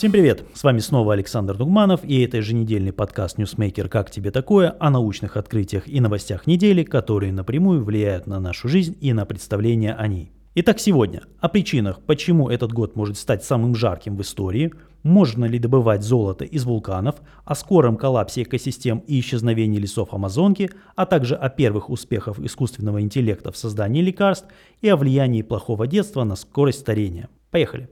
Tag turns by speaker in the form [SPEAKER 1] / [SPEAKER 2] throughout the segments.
[SPEAKER 1] Всем привет! С вами снова Александр Дугманов и это еженедельный подкаст Newsmaker «Как тебе такое?» о научных открытиях и новостях недели, которые напрямую влияют на нашу жизнь и на представление о ней. Итак, сегодня о причинах, почему этот год может стать самым жарким в истории, можно ли добывать золото из вулканов, о скором коллапсе экосистем и исчезновении лесов Амазонки, а также о первых успехах искусственного интеллекта в создании лекарств и о влиянии плохого детства на скорость старения. Поехали!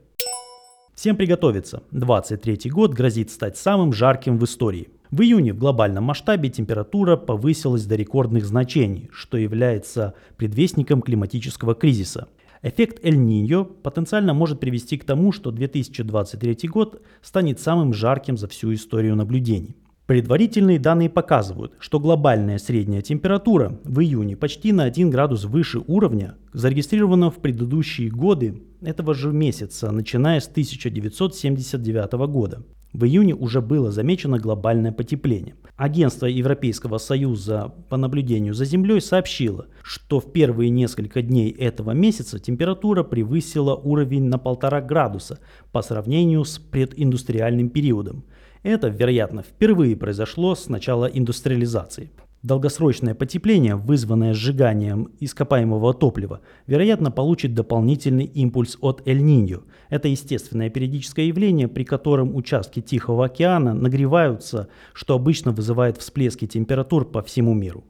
[SPEAKER 1] Всем приготовиться. 23 год грозит стать самым жарким в истории. В июне в глобальном масштабе температура повысилась до рекордных значений, что является предвестником климатического кризиса – Эффект Эль-Ниньо потенциально может привести к тому, что 2023 год станет самым жарким за всю историю наблюдений. Предварительные данные показывают, что глобальная средняя температура в июне почти на 1 градус выше уровня, зарегистрированного в предыдущие годы этого же месяца, начиная с 1979 года. В июне уже было замечено глобальное потепление. Агентство Европейского Союза по наблюдению за Землей сообщило, что в первые несколько дней этого месяца температура превысила уровень на полтора градуса по сравнению с прединдустриальным периодом. Это, вероятно, впервые произошло с начала индустриализации. Долгосрочное потепление, вызванное сжиганием ископаемого топлива, вероятно получит дополнительный импульс от Эль-Ниньо. Это естественное периодическое явление, при котором участки Тихого океана нагреваются, что обычно вызывает всплески температур по всему миру.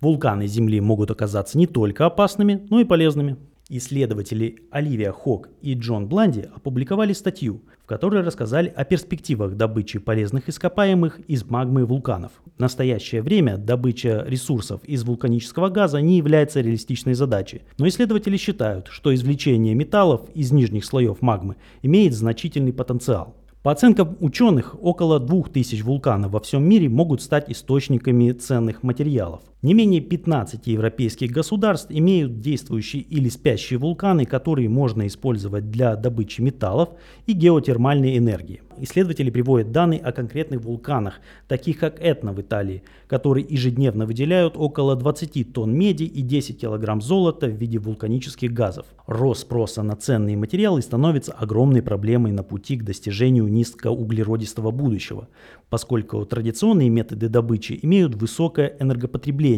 [SPEAKER 1] Вулканы Земли могут оказаться не только опасными, но и полезными. Исследователи Оливия Хок и Джон Бланди опубликовали статью, в которой рассказали о перспективах добычи полезных ископаемых из магмы вулканов. В настоящее время добыча ресурсов из вулканического газа не является реалистичной задачей, но исследователи считают, что извлечение металлов из нижних слоев магмы имеет значительный потенциал. По оценкам ученых, около 2000 вулканов во всем мире могут стать источниками ценных материалов. Не менее 15 европейских государств имеют действующие или спящие вулканы, которые можно использовать для добычи металлов и геотермальной энергии. Исследователи приводят данные о конкретных вулканах, таких как Этна в Италии, которые ежедневно выделяют около 20 тонн меди и 10 килограмм золота в виде вулканических газов. Рост спроса на ценные материалы становится огромной проблемой на пути к достижению низкоуглеродистого будущего, поскольку традиционные методы добычи имеют высокое энергопотребление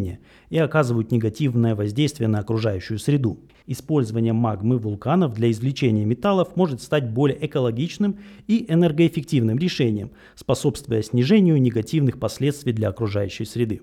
[SPEAKER 1] и оказывают негативное воздействие на окружающую среду. Использование магмы вулканов для извлечения металлов может стать более экологичным и энергоэффективным решением, способствуя снижению негативных последствий для окружающей среды.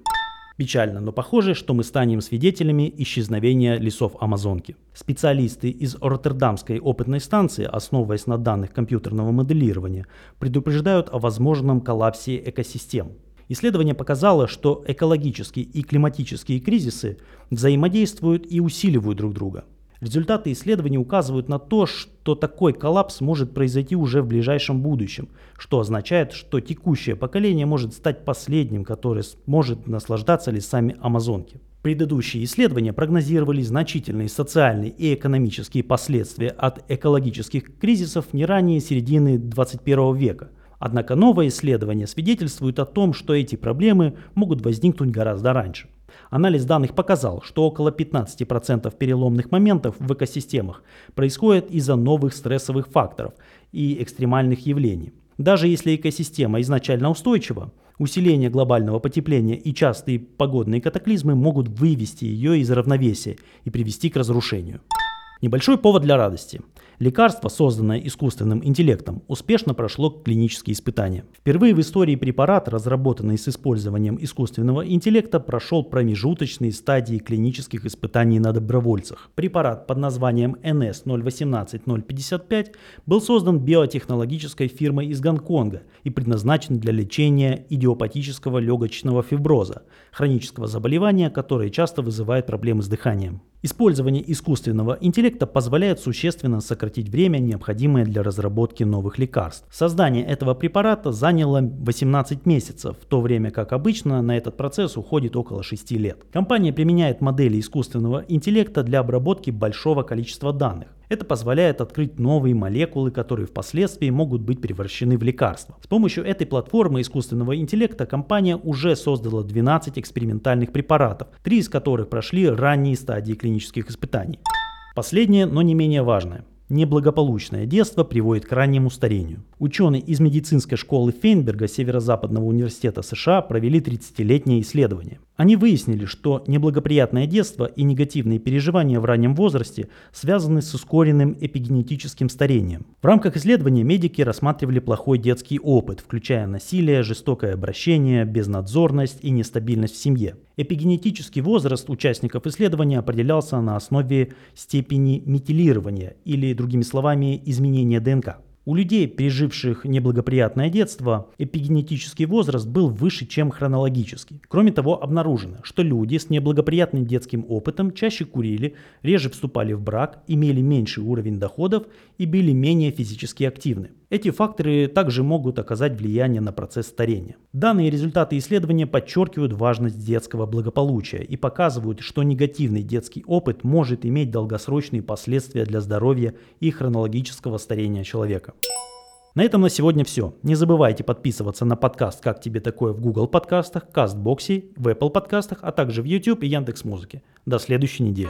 [SPEAKER 1] Печально, но похоже, что мы станем свидетелями исчезновения лесов Амазонки. Специалисты из Роттердамской опытной станции, основываясь на данных компьютерного моделирования, предупреждают о возможном коллапсе экосистем. Исследование показало, что экологические и климатические кризисы взаимодействуют и усиливают друг друга – Результаты исследований указывают на то, что такой коллапс может произойти уже в ближайшем будущем, что означает, что текущее поколение может стать последним, которое сможет наслаждаться лесами Амазонки. Предыдущие исследования прогнозировали значительные социальные и экономические последствия от экологических кризисов не ранее середины 21 века. Однако новое исследование свидетельствует о том, что эти проблемы могут возникнуть гораздо раньше. Анализ данных показал, что около 15% переломных моментов в экосистемах происходит из-за новых стрессовых факторов и экстремальных явлений. Даже если экосистема изначально устойчива, усиление глобального потепления и частые погодные катаклизмы могут вывести ее из равновесия и привести к разрушению. Небольшой повод для радости. Лекарство, созданное искусственным интеллектом, успешно прошло клинические испытания. Впервые в истории препарат, разработанный с использованием искусственного интеллекта, прошел промежуточные стадии клинических испытаний на добровольцах. Препарат под названием NS018055 был создан биотехнологической фирмой из Гонконга и предназначен для лечения идиопатического легочного фиброза, хронического заболевания, которое часто вызывает проблемы с дыханием. Использование искусственного интеллекта позволяет существенно сократить время, необходимое для разработки новых лекарств. Создание этого препарата заняло 18 месяцев, в то время как обычно на этот процесс уходит около 6 лет. Компания применяет модели искусственного интеллекта для обработки большого количества данных. Это позволяет открыть новые молекулы, которые впоследствии могут быть превращены в лекарства. С помощью этой платформы искусственного интеллекта компания уже создала 12 экспериментальных препаратов, три из которых прошли ранние стадии клинических испытаний. Последнее, но не менее важное. Неблагополучное детство приводит к раннему старению. Ученые из медицинской школы Фейнберга Северо-Западного университета США провели 30-летнее исследование. Они выяснили, что неблагоприятное детство и негативные переживания в раннем возрасте связаны с ускоренным эпигенетическим старением. В рамках исследования медики рассматривали плохой детский опыт, включая насилие, жестокое обращение, безнадзорность и нестабильность в семье. Эпигенетический возраст участников исследования определялся на основе степени метилирования или, другими словами, изменения ДНК. У людей, переживших неблагоприятное детство, эпигенетический возраст был выше, чем хронологический. Кроме того, обнаружено, что люди с неблагоприятным детским опытом чаще курили, реже вступали в брак, имели меньший уровень доходов и были менее физически активны. Эти факторы также могут оказать влияние на процесс старения. Данные результаты исследования подчеркивают важность детского благополучия и показывают, что негативный детский опыт может иметь долгосрочные последствия для здоровья и хронологического старения человека. На этом на сегодня все. Не забывайте подписываться на подкаст «Как тебе такое» в Google подкастах, Кастбоксе, в Apple подкастах, а также в YouTube и Яндекс.Музыке. До следующей недели.